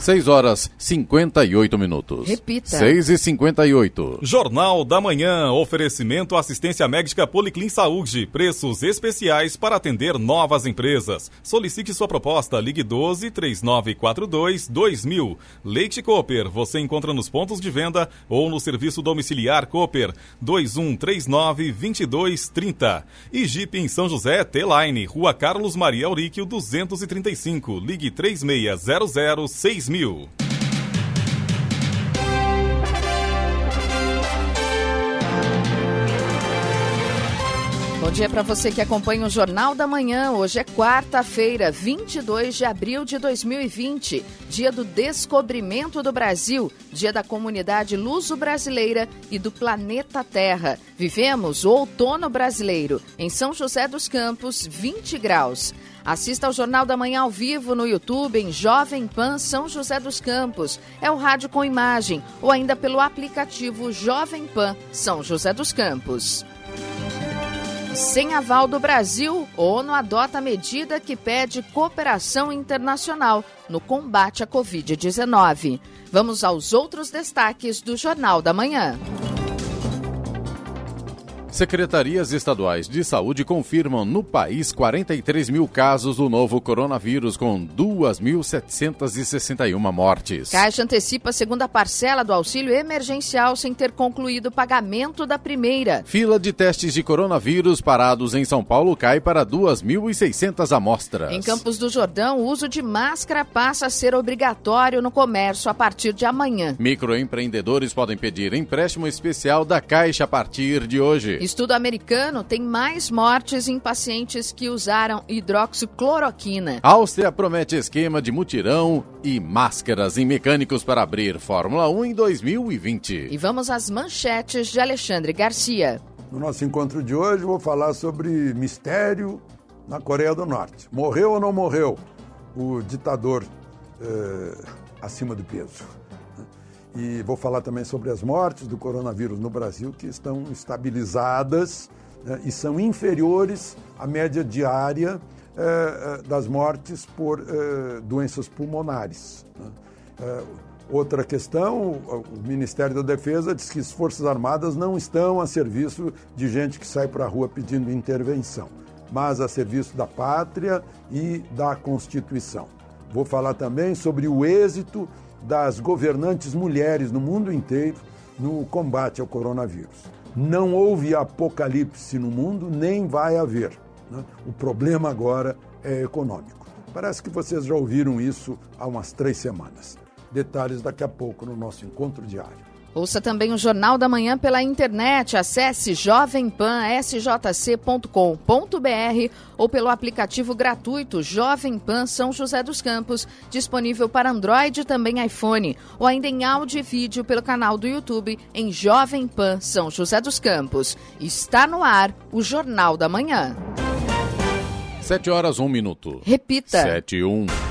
6 horas 58 minutos. Repita. 6 e 58. Jornal da Manhã. Oferecimento assistência médica Policlin Saúde. Preços especiais para atender novas empresas. Solicite sua proposta. Ligue 12 3942 2000. Leite Cooper. Você encontra nos pontos de venda ou no serviço domiciliar Cooper 2139 2230. E Jeep em São José, T-Line. Rua Carlos Maria Auríquio 235. Ligue 3600 6000. Bom dia para você que acompanha o Jornal da Manhã. Hoje é quarta-feira, 22 de abril de 2020, dia do descobrimento do Brasil, dia da comunidade luso-brasileira e do planeta Terra. Vivemos o outono brasileiro. Em São José dos Campos, 20 graus. Assista ao Jornal da Manhã ao vivo no YouTube em Jovem Pan São José dos Campos. É o rádio com imagem ou ainda pelo aplicativo Jovem Pan São José dos Campos. Sem aval do Brasil, ONU adota medida que pede cooperação internacional no combate à Covid-19. Vamos aos outros destaques do Jornal da Manhã. Secretarias estaduais de saúde confirmam no país 43 mil casos do novo coronavírus, com 2.761 mortes. Caixa antecipa a segunda parcela do auxílio emergencial sem ter concluído o pagamento da primeira. Fila de testes de coronavírus parados em São Paulo cai para 2.600 amostras. Em Campos do Jordão, o uso de máscara passa a ser obrigatório no comércio a partir de amanhã. Microempreendedores podem pedir empréstimo especial da Caixa a partir de hoje. Estudo americano tem mais mortes em pacientes que usaram hidroxicloroquina. Áustria promete esquema de mutirão e máscaras em mecânicos para abrir Fórmula 1 em 2020. E vamos às manchetes de Alexandre Garcia. No nosso encontro de hoje, vou falar sobre mistério na Coreia do Norte. Morreu ou não morreu o ditador eh, acima do peso? E vou falar também sobre as mortes do coronavírus no Brasil, que estão estabilizadas né, e são inferiores à média diária eh, das mortes por eh, doenças pulmonares. Né. Eh, outra questão: o Ministério da Defesa diz que as Forças Armadas não estão a serviço de gente que sai para a rua pedindo intervenção, mas a serviço da pátria e da Constituição. Vou falar também sobre o êxito das governantes mulheres no mundo inteiro no combate ao coronavírus. Não houve apocalipse no mundo, nem vai haver. Né? O problema agora é econômico. Parece que vocês já ouviram isso há umas três semanas. Detalhes daqui a pouco no nosso encontro diário. Ouça também o Jornal da Manhã pela internet. Acesse jovempansjc.com.br ou pelo aplicativo gratuito Jovem Pan São José dos Campos, disponível para Android e também iPhone, ou ainda em áudio e vídeo pelo canal do YouTube em Jovem Pan São José dos Campos. Está no ar o Jornal da Manhã. 7 horas, 1 minuto. Repita. 7 e 1.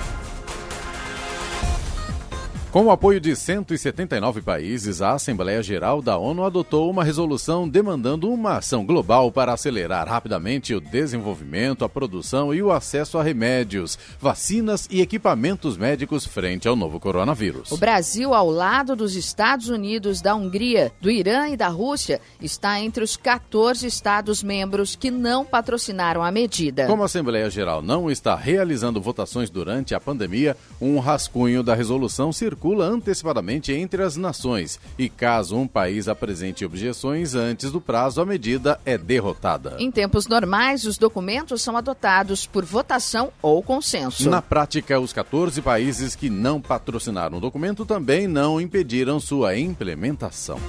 Com o apoio de 179 países, a Assembleia Geral da ONU adotou uma resolução demandando uma ação global para acelerar rapidamente o desenvolvimento, a produção e o acesso a remédios, vacinas e equipamentos médicos frente ao novo coronavírus. O Brasil, ao lado dos Estados Unidos, da Hungria, do Irã e da Rússia, está entre os 14 Estados-membros que não patrocinaram a medida. Como a Assembleia Geral não está realizando votações durante a pandemia, um rascunho da resolução circula circula antecipadamente entre as nações e, caso um país apresente objeções antes do prazo, a medida é derrotada. Em tempos normais, os documentos são adotados por votação ou consenso. Na prática, os 14 países que não patrocinaram o documento também não impediram sua implementação.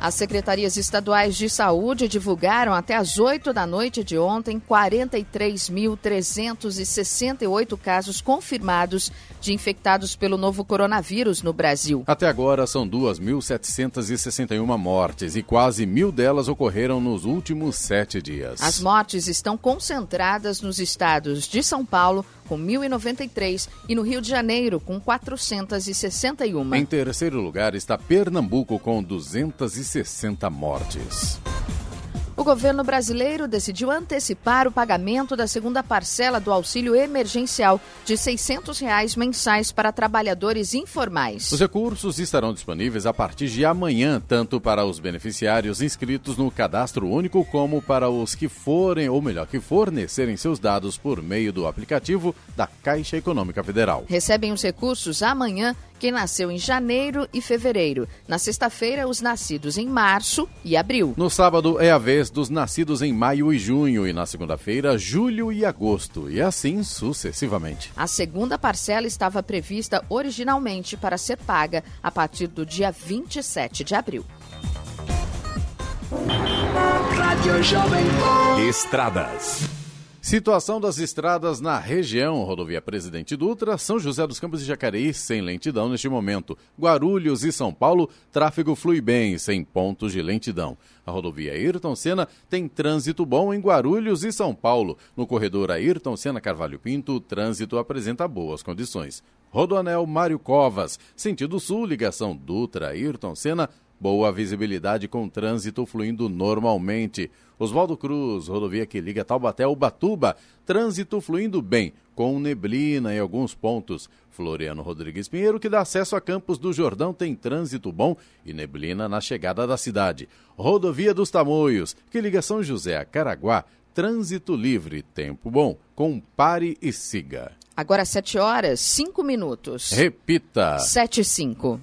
As secretarias estaduais de saúde divulgaram até as 8 da noite de ontem 43.368 casos confirmados de infectados pelo novo coronavírus no Brasil. Até agora são 2.761 mortes e quase mil delas ocorreram nos últimos sete dias. As mortes estão concentradas nos estados de São Paulo, com 1.093 e no Rio de Janeiro, com 461. Em terceiro lugar está Pernambuco, com 260 mortes. O governo brasileiro decidiu antecipar o pagamento da segunda parcela do auxílio emergencial de 600 reais mensais para trabalhadores informais. Os recursos estarão disponíveis a partir de amanhã, tanto para os beneficiários inscritos no cadastro único como para os que forem, ou melhor, que fornecerem seus dados por meio do aplicativo da Caixa Econômica Federal. Recebem os recursos amanhã quem nasceu em janeiro e fevereiro. Na sexta-feira, os nascidos em março e abril. No sábado é a vez dos nascidos em maio e junho, e na segunda-feira, julho e agosto, e assim sucessivamente. A segunda parcela estava prevista originalmente para ser paga a partir do dia 27 de abril. Estradas. Situação das estradas na região, rodovia Presidente Dutra, São José dos Campos e Jacareí, sem lentidão neste momento. Guarulhos e São Paulo, tráfego flui bem, sem pontos de lentidão. A rodovia Ayrton Senna tem trânsito bom em Guarulhos e São Paulo. No corredor Ayrton Senna Carvalho Pinto, o trânsito apresenta boas condições. Rodoanel Mário Covas, sentido sul, ligação Dutra Ayrton Senna, boa visibilidade com trânsito fluindo normalmente. Oswaldo Cruz, rodovia que liga Taubaté ao Batuba, trânsito fluindo bem, com neblina em alguns pontos. Floriano Rodrigues Pinheiro, que dá acesso a Campos do Jordão, tem trânsito bom e neblina na chegada da cidade. Rodovia dos Tamoios, que liga São José a Caraguá, trânsito livre, tempo bom, com pare e siga. Agora 7 horas, 5 minutos. Repita. 7 e 5.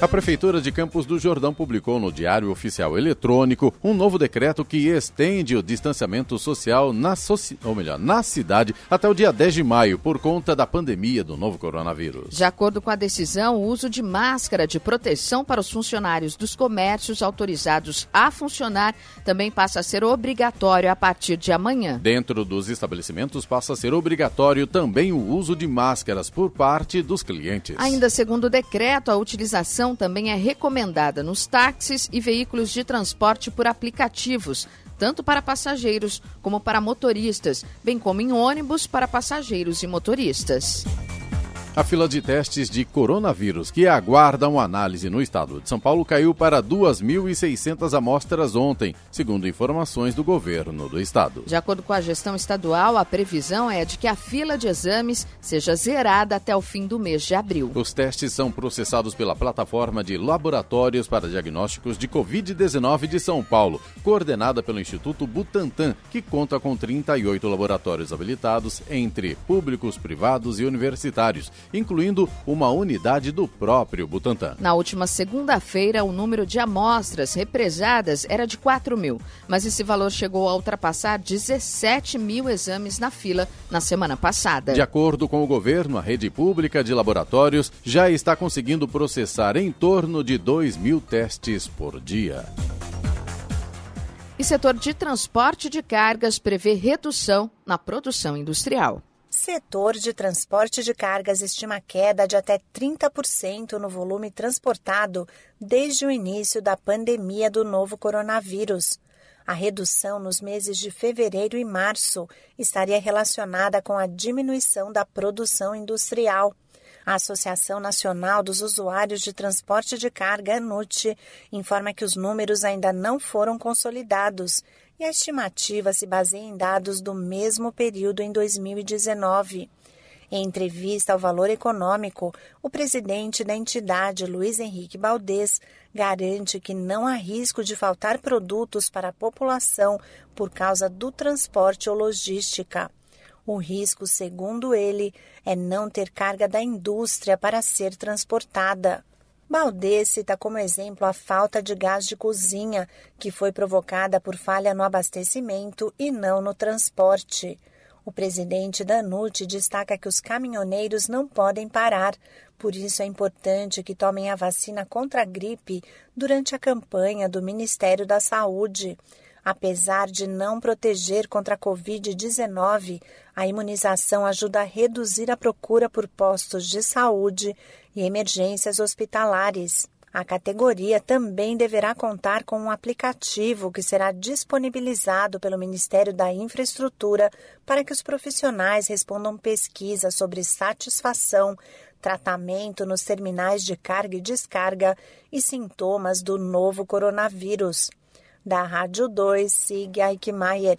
A Prefeitura de Campos do Jordão publicou no Diário Oficial Eletrônico um novo decreto que estende o distanciamento social na, soci... ou melhor, na cidade até o dia 10 de maio, por conta da pandemia do novo coronavírus. De acordo com a decisão, o uso de máscara de proteção para os funcionários dos comércios autorizados a funcionar também passa a ser obrigatório a partir de amanhã. Dentro dos estabelecimentos passa a ser obrigatório também o uso de máscaras por parte dos clientes. Ainda segundo o decreto, a utilização também é recomendada nos táxis e veículos de transporte por aplicativos, tanto para passageiros como para motoristas, bem como em ônibus para passageiros e motoristas. A fila de testes de coronavírus que aguardam análise no estado de São Paulo caiu para 2.600 amostras ontem, segundo informações do governo do estado. De acordo com a gestão estadual, a previsão é de que a fila de exames seja zerada até o fim do mês de abril. Os testes são processados pela plataforma de laboratórios para diagnósticos de Covid-19 de São Paulo, coordenada pelo Instituto Butantan, que conta com 38 laboratórios habilitados entre públicos, privados e universitários incluindo uma unidade do próprio Butantan. Na última segunda-feira, o número de amostras represadas era de 4 mil, mas esse valor chegou a ultrapassar 17 mil exames na fila na semana passada. De acordo com o governo, a rede pública de laboratórios já está conseguindo processar em torno de 2 mil testes por dia. E setor de transporte de cargas prevê redução na produção industrial. Setor de transporte de cargas estima queda de até 30% no volume transportado desde o início da pandemia do novo coronavírus. A redução nos meses de fevereiro e março estaria relacionada com a diminuição da produção industrial. A Associação Nacional dos Usuários de Transporte de Carga, ANUT, informa que os números ainda não foram consolidados e a estimativa se baseia em dados do mesmo período em 2019. Em entrevista ao Valor Econômico, o presidente da entidade, Luiz Henrique Baldez, garante que não há risco de faltar produtos para a população por causa do transporte ou logística. O risco, segundo ele, é não ter carga da indústria para ser transportada. Baldez cita como exemplo a falta de gás de cozinha, que foi provocada por falha no abastecimento e não no transporte. O presidente da NUT destaca que os caminhoneiros não podem parar, por isso é importante que tomem a vacina contra a gripe durante a campanha do Ministério da Saúde. Apesar de não proteger contra a Covid-19, a imunização ajuda a reduzir a procura por postos de saúde e emergências hospitalares. A categoria também deverá contar com um aplicativo que será disponibilizado pelo Ministério da Infraestrutura para que os profissionais respondam pesquisas sobre satisfação, tratamento nos terminais de carga e descarga e sintomas do novo coronavírus. Da Rádio 2, Sig Eichmeier.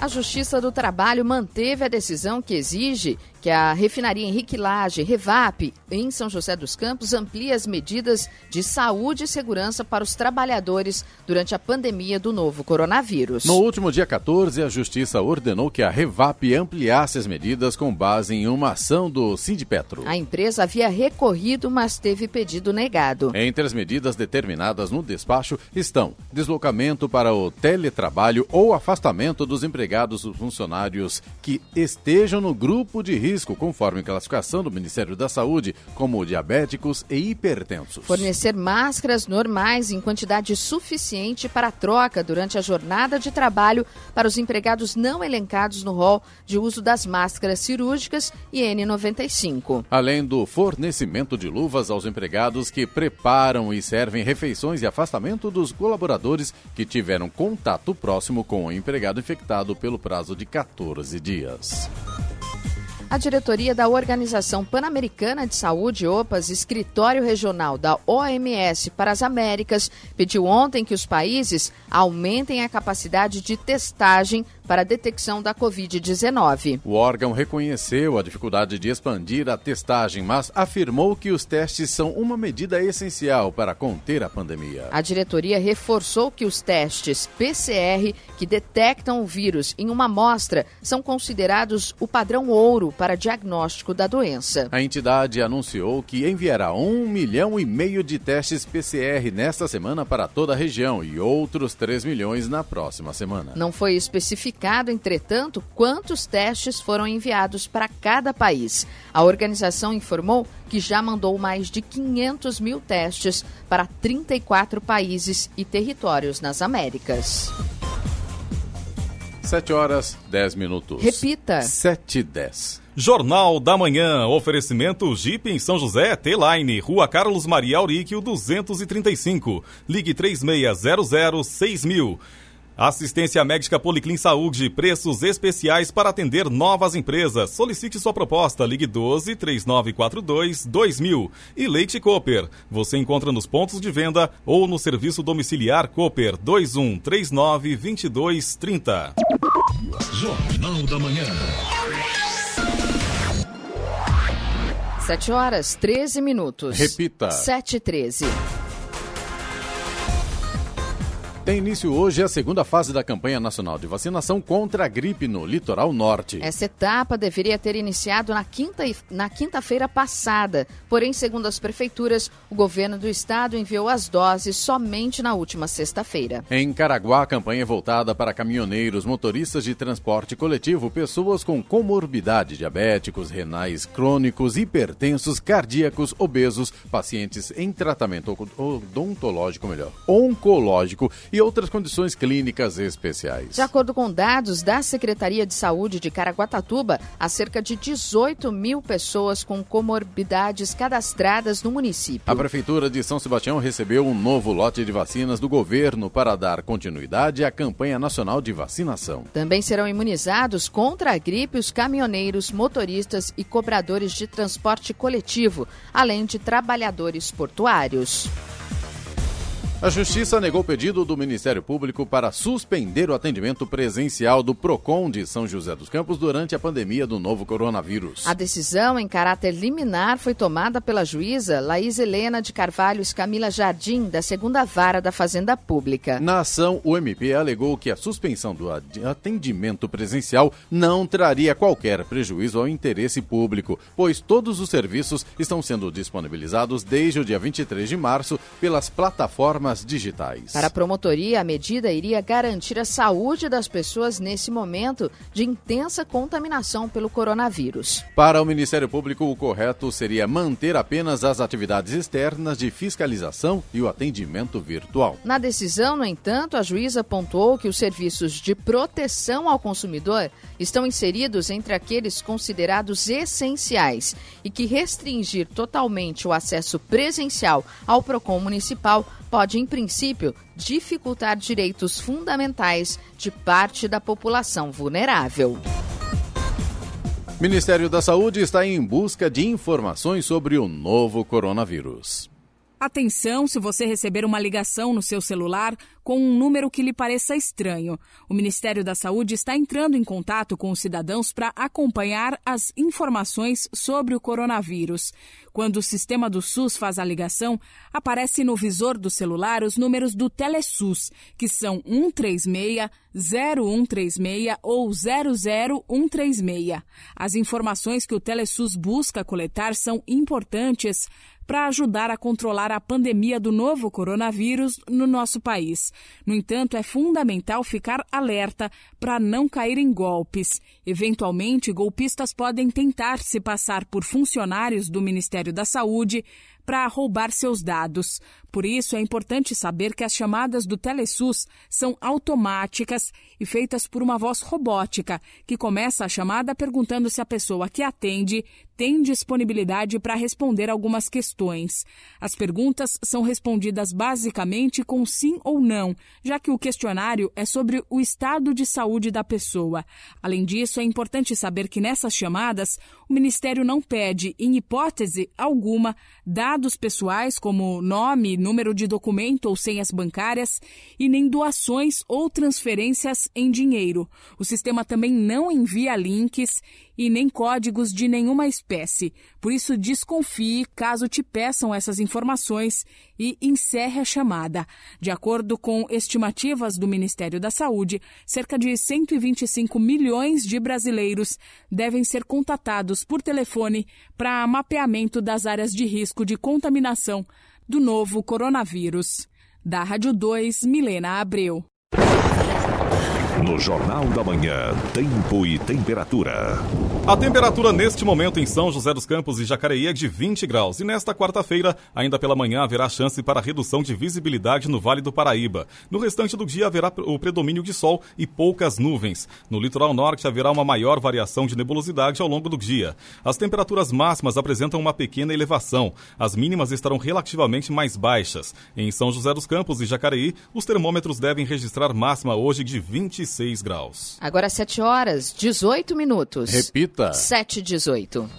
A Justiça do Trabalho manteve a decisão que exige que a refinaria Henrique Lage, Revap, em São José dos Campos, amplie as medidas de saúde e segurança para os trabalhadores durante a pandemia do novo coronavírus. No último dia 14, a Justiça ordenou que a Revap ampliasse as medidas com base em uma ação do Sindipetro. A empresa havia recorrido, mas teve pedido negado. Entre as medidas determinadas no despacho estão deslocamento para o teletrabalho ou afastamento dos empregados ou funcionários que estejam no grupo de risco risco, conforme classificação do Ministério da Saúde, como diabéticos e hipertensos. Fornecer máscaras normais em quantidade suficiente para troca durante a jornada de trabalho para os empregados não elencados no rol de uso das máscaras cirúrgicas e N95. Além do fornecimento de luvas aos empregados que preparam e servem refeições e afastamento dos colaboradores que tiveram contato próximo com o empregado infectado pelo prazo de 14 dias. A diretoria da Organização Pan-Americana de Saúde, OPAS, escritório regional da OMS para as Américas, pediu ontem que os países aumentem a capacidade de testagem para a detecção da Covid-19. O órgão reconheceu a dificuldade de expandir a testagem, mas afirmou que os testes são uma medida essencial para conter a pandemia. A diretoria reforçou que os testes PCR que detectam o vírus em uma amostra são considerados o padrão ouro para diagnóstico da doença. A entidade anunciou que enviará um milhão e meio de testes PCR nesta semana para toda a região e outros 3 milhões na próxima semana. Não foi especificado especificado, entretanto, quantos testes foram enviados para cada país. A organização informou que já mandou mais de 500 mil testes para 34 países e territórios nas Américas. 7 horas 10 minutos. Repita. 7 e 10. Jornal da Manhã, oferecimento Jeep em São José, T-Line, Rua Carlos Maria Auríquio, 235. Ligue 3600 6000. Assistência médica Policlin Saúde, preços especiais para atender novas empresas. Solicite sua proposta, ligue 12 3942 2000. E Leite Cooper, você encontra nos pontos de venda ou no serviço domiciliar Cooper 21 39 22 30. Jornal da Manhã. 7 horas 13 minutos. Repita. 7 e 13. Tem início hoje a segunda fase da campanha nacional de vacinação contra a gripe no litoral norte. Essa etapa deveria ter iniciado na quinta na quinta-feira passada, porém, segundo as prefeituras, o governo do estado enviou as doses somente na última sexta-feira. Em Caraguá, a campanha é voltada para caminhoneiros, motoristas de transporte coletivo, pessoas com comorbidade, diabéticos, renais crônicos, hipertensos, cardíacos, obesos, pacientes em tratamento odontológico, melhor, oncológico e e outras condições clínicas especiais. De acordo com dados da Secretaria de Saúde de Caraguatatuba, há cerca de 18 mil pessoas com comorbidades cadastradas no município. A Prefeitura de São Sebastião recebeu um novo lote de vacinas do governo para dar continuidade à campanha nacional de vacinação. Também serão imunizados contra a gripe os caminhoneiros, motoristas e cobradores de transporte coletivo, além de trabalhadores portuários. A Justiça negou o pedido do Ministério Público para suspender o atendimento presencial do PROCON de São José dos Campos durante a pandemia do novo coronavírus. A decisão, em caráter liminar, foi tomada pela juíza Laís Helena de Carvalho Camila Jardim, da segunda vara da Fazenda Pública. Na ação, o MP alegou que a suspensão do atendimento presencial não traria qualquer prejuízo ao interesse público, pois todos os serviços estão sendo disponibilizados desde o dia 23 de março pelas plataformas plataformas digitais. Para a promotoria, a medida iria garantir a saúde das pessoas nesse momento de intensa contaminação pelo coronavírus. Para o Ministério Público, o correto seria manter apenas as atividades externas de fiscalização e o atendimento virtual. Na decisão, no entanto, a juíza pontuou que os serviços de proteção ao consumidor estão inseridos entre aqueles considerados essenciais e que restringir totalmente o acesso presencial ao PROCON municipal pode, em princípio, dificultar direitos fundamentais de parte da população vulnerável. Ministério da Saúde está em busca de informações sobre o novo coronavírus. Atenção se você receber uma ligação no seu celular com um número que lhe pareça estranho. O Ministério da Saúde está entrando em contato com os cidadãos para acompanhar as informações sobre o coronavírus. Quando o sistema do SUS faz a ligação, aparece no visor do celular os números do Telesus, que são 136 0136 ou 00136. As informações que o Telesus busca coletar são importantes para ajudar a controlar a pandemia do novo coronavírus no nosso país. No entanto, é fundamental ficar alerta para não cair em golpes. Eventualmente, golpistas podem tentar se passar por funcionários do Ministério da Saúde para roubar seus dados. Por isso, é importante saber que as chamadas do Telesus são automáticas e feitas por uma voz robótica, que começa a chamada perguntando se a pessoa que atende tem disponibilidade para responder algumas questões. As perguntas são respondidas basicamente com sim ou não, já que o questionário é sobre o estado de saúde da pessoa. Além disso, é importante saber que nessas chamadas, o Ministério não pede, em hipótese alguma, dados pessoais como nome, número de documento ou senhas bancárias e nem doações ou transferências em dinheiro. O sistema também não envia links e nem códigos de nenhuma espécie. Por isso, desconfie caso te peçam essas informações e encerre a chamada. De acordo com estimativas do Ministério da Saúde, cerca de 125 milhões de brasileiros devem ser contatados por telefone para mapeamento das áreas de risco de contaminação do novo coronavírus. Da Rádio 2, Milena Abreu. No Jornal da Manhã, Tempo e Temperatura. A temperatura neste momento em São José dos Campos e Jacareí é de 20 graus. E nesta quarta-feira, ainda pela manhã, haverá chance para redução de visibilidade no Vale do Paraíba. No restante do dia, haverá o predomínio de sol e poucas nuvens. No litoral norte, haverá uma maior variação de nebulosidade ao longo do dia. As temperaturas máximas apresentam uma pequena elevação. As mínimas estarão relativamente mais baixas. Em São José dos Campos e Jacareí, os termômetros devem registrar máxima hoje de 25 26 graus. Agora 7 horas, 18 minutos. Repita. 7 e 18.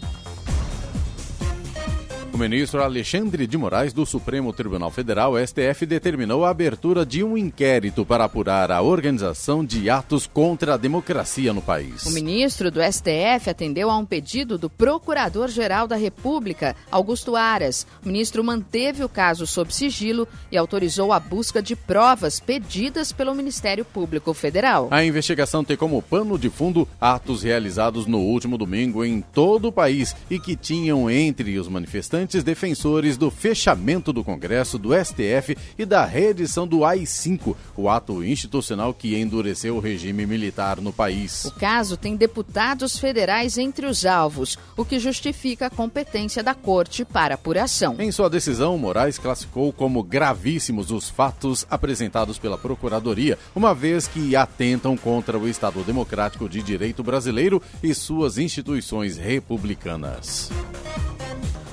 O ministro Alexandre de Moraes do Supremo Tribunal Federal, STF, determinou a abertura de um inquérito para apurar a organização de atos contra a democracia no país. O ministro do STF atendeu a um pedido do Procurador-Geral da República, Augusto Aras. O ministro manteve o caso sob sigilo e autorizou a busca de provas pedidas pelo Ministério Público Federal. A investigação tem como pano de fundo atos realizados no último domingo em todo o país e que tinham entre os manifestantes defensores do fechamento do Congresso, do STF e da reedição do AI-5, o ato institucional que endureceu o regime militar no país. O caso tem deputados federais entre os alvos, o que justifica a competência da Corte para apuração. Em sua decisão, Moraes classificou como gravíssimos os fatos apresentados pela Procuradoria, uma vez que atentam contra o Estado Democrático de Direito brasileiro e suas instituições republicanas.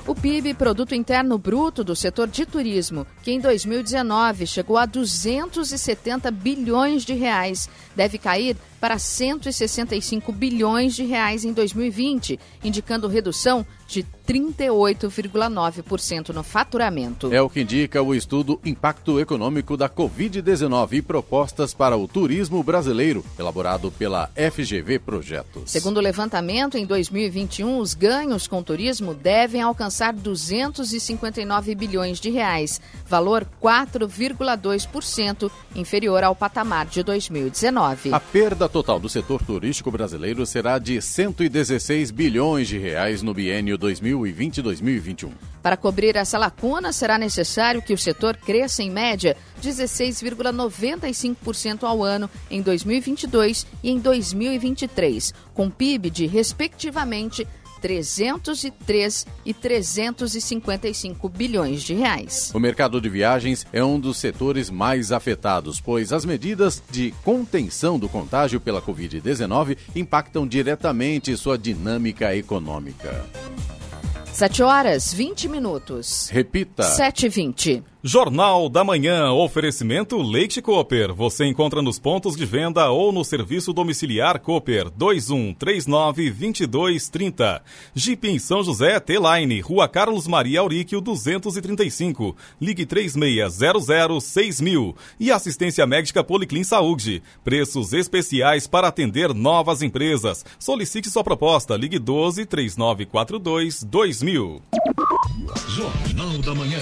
O PIB, Produto Interno Bruto do setor de turismo, que em 2019 chegou a 270 bilhões de reais, deve cair para 165 bilhões de reais em 2020, indicando redução de 38,9% no faturamento. É o que indica o estudo Impacto Econômico da Covid-19 e Propostas para o Turismo Brasileiro, elaborado pela FGV Projetos. Segundo o levantamento, em 2021, os ganhos com turismo devem alcançar 259 bilhões de reais, valor 4,2% inferior ao patamar de 2019. A perda total do setor turístico brasileiro será de 116 bilhões de reais no biênio 2020-2021. Para cobrir essa lacuna, será necessário que o setor cresça em média 16,95% ao ano em 2022 e em 2023, com PIB de, respectivamente, 303 e 355 bilhões de reais. O mercado de viagens é um dos setores mais afetados, pois as medidas de contenção do contágio pela Covid-19 impactam diretamente sua dinâmica econômica. 7 horas 20 minutos. Repita. 7 e 20. Jornal da Manhã, oferecimento Leite Cooper. Você encontra nos pontos de venda ou no serviço domiciliar Cooper 2139 2230. Jeep em São José, T-Line, Rua Carlos Maria Auríquio 235. Ligue 3600 6000. E assistência médica Policlin Saúde. Preços especiais para atender novas empresas. Solicite sua proposta. Ligue 12 3942 2000. Jornal da Manhã.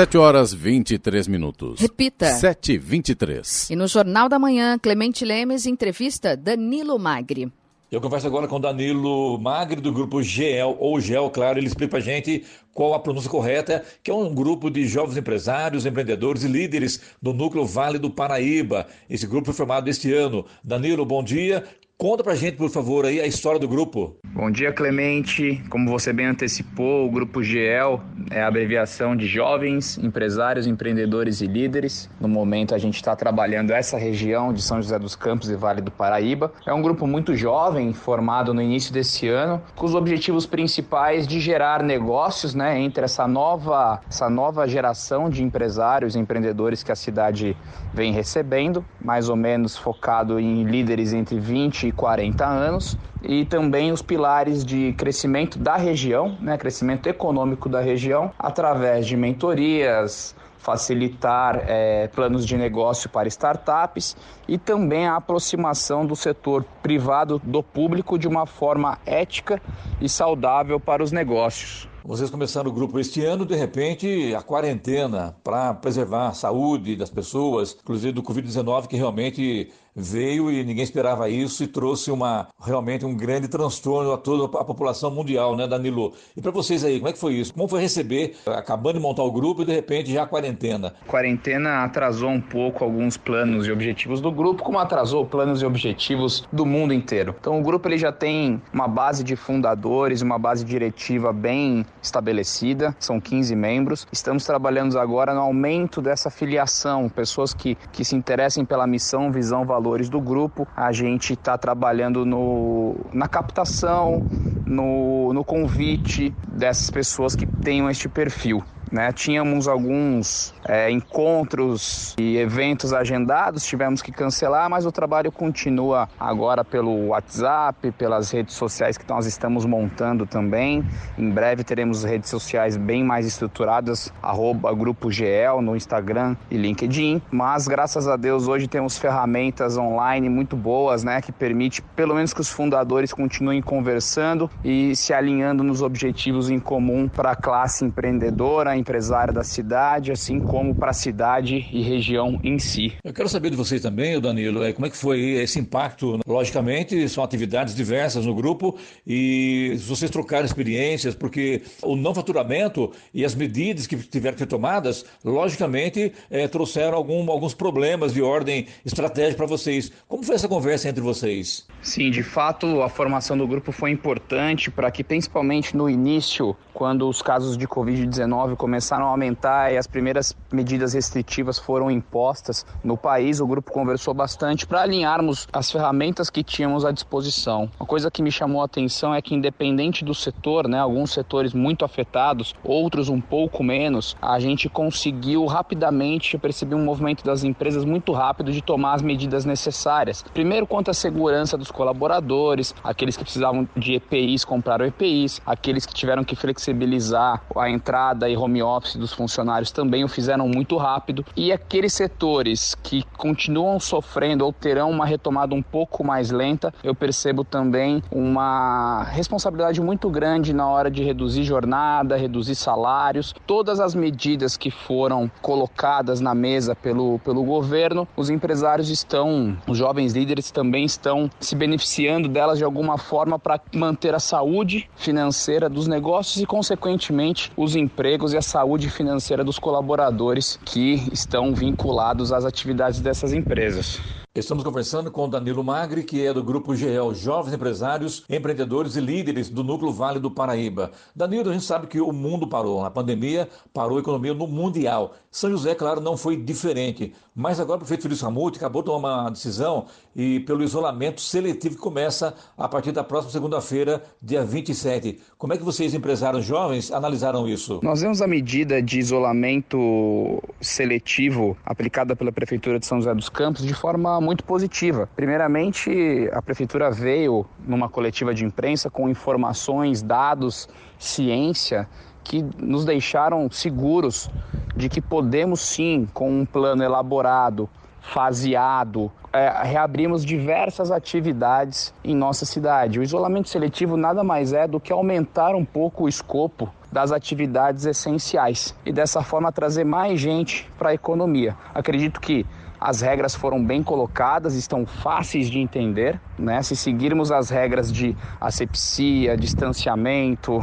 7 horas 23 minutos. Repita. 7 23 E no Jornal da Manhã, Clemente Lemes entrevista Danilo Magri. Eu converso agora com Danilo Magri, do grupo GEL, ou GEL, claro, ele explica pra gente qual a pronúncia correta, que é um grupo de jovens empresários, empreendedores e líderes do Núcleo Vale do Paraíba. Esse grupo foi formado este ano. Danilo, bom dia. Conta pra gente, por favor, aí a história do grupo. Bom dia, Clemente. Como você bem antecipou, o Grupo GEL é a abreviação de Jovens Empresários, Empreendedores e Líderes. No momento, a gente está trabalhando essa região de São José dos Campos e Vale do Paraíba. É um grupo muito jovem, formado no início desse ano, com os objetivos principais de gerar negócios né, entre essa nova, essa nova geração de empresários e empreendedores que a cidade vem recebendo, mais ou menos focado em líderes entre 20 e 40 anos, e também os pilares de crescimento da região, né, crescimento econômico da região, através de mentorias, facilitar é, planos de negócio para startups e também a aproximação do setor privado do público de uma forma ética e saudável para os negócios. Vocês começaram o grupo este ano, de repente, a quarentena para preservar a saúde das pessoas, inclusive do Covid-19, que realmente veio e ninguém esperava isso e trouxe uma realmente um grande transtorno a toda a população mundial, né, Danilo? E para vocês aí, como é que foi isso? Como foi receber, acabando de montar o grupo e de repente já a quarentena? Quarentena atrasou um pouco alguns planos e objetivos do grupo, como atrasou planos e objetivos do mundo inteiro. Então o grupo ele já tem uma base de fundadores, uma base diretiva bem estabelecida, são 15 membros. Estamos trabalhando agora no aumento dessa filiação, pessoas que, que se interessem pela missão, visão, valores do grupo. A gente está trabalhando no, na captação, no, no convite dessas pessoas que tenham este perfil. Né? Tínhamos alguns é, encontros e eventos agendados, tivemos que cancelar, mas o trabalho continua agora pelo WhatsApp, pelas redes sociais que nós estamos montando também. Em breve teremos redes sociais bem mais estruturadas, arroba Grupo GL no Instagram e LinkedIn. Mas graças a Deus hoje temos ferramentas online muito boas, né? Que permite pelo menos que os fundadores continuem conversando e se alinhando nos objetivos em comum para a classe empreendedora, empresária da cidade, assim como para a cidade e região em si. Eu quero saber de vocês também, Danilo, é, como é que foi esse impacto? Logicamente, são atividades diversas no grupo e vocês trocaram experiências, porque o não faturamento e as medidas que tiveram que ser tomadas, logicamente, é, trouxeram algum, alguns problemas de ordem estratégica para vocês. Como foi essa conversa entre vocês? Sim, de fato, a formação do grupo foi importante para que, principalmente no início, quando os casos de Covid-19 começaram a aumentar e as primeiras medidas restritivas foram impostas no país, o grupo conversou bastante para alinharmos as ferramentas que tínhamos à disposição. Uma coisa que me chamou a atenção é que, independente do setor, né, alguns setores muito afetados, outros um pouco menos, a gente conseguiu rapidamente, eu percebi um movimento das empresas muito rápido de tomar as medidas necessárias. Primeiro, quanto à segurança dos colaboradores, aqueles que precisavam de EPIs compraram EPIs, aqueles que tiveram que flexibilizar a entrada e home office dos funcionários também o fizeram muito rápido. E aqueles setores que continuam sofrendo ou terão uma retomada um pouco mais lenta, eu percebo também uma responsabilidade muito grande na hora de reduzir jornada, reduzir salários. Todas as medidas que foram colocadas na mesa pelo, pelo governo, os empresários estão, os jovens líderes também estão se beneficiando delas de alguma forma para manter a saúde financeira dos negócios e, consequentemente, os empregos e a saúde financeira dos colaboradores que estão vinculados às atividades dessas empresas. Estamos conversando com Danilo Magri, que é do Grupo GEL, Jovens Empresários, Empreendedores e Líderes do Núcleo Vale do Paraíba. Danilo, a gente sabe que o mundo parou, a pandemia parou a economia no mundial. São José, claro, não foi diferente, mas agora o prefeito Felício Ramute acabou de tomar uma decisão e pelo isolamento seletivo que começa a partir da próxima segunda-feira, dia 27. Como é que vocês, empresários jovens, analisaram isso? Nós vemos a medida de isolamento seletivo aplicada pela Prefeitura de São José dos Campos de forma muito positiva. Primeiramente, a prefeitura veio numa coletiva de imprensa com informações, dados, ciência que nos deixaram seguros de que podemos sim, com um plano elaborado, faseado, é, reabrimos diversas atividades em nossa cidade. O isolamento seletivo nada mais é do que aumentar um pouco o escopo das atividades essenciais e dessa forma trazer mais gente para a economia. Acredito que as regras foram bem colocadas, estão fáceis de entender, né? Se seguirmos as regras de asepsia, distanciamento,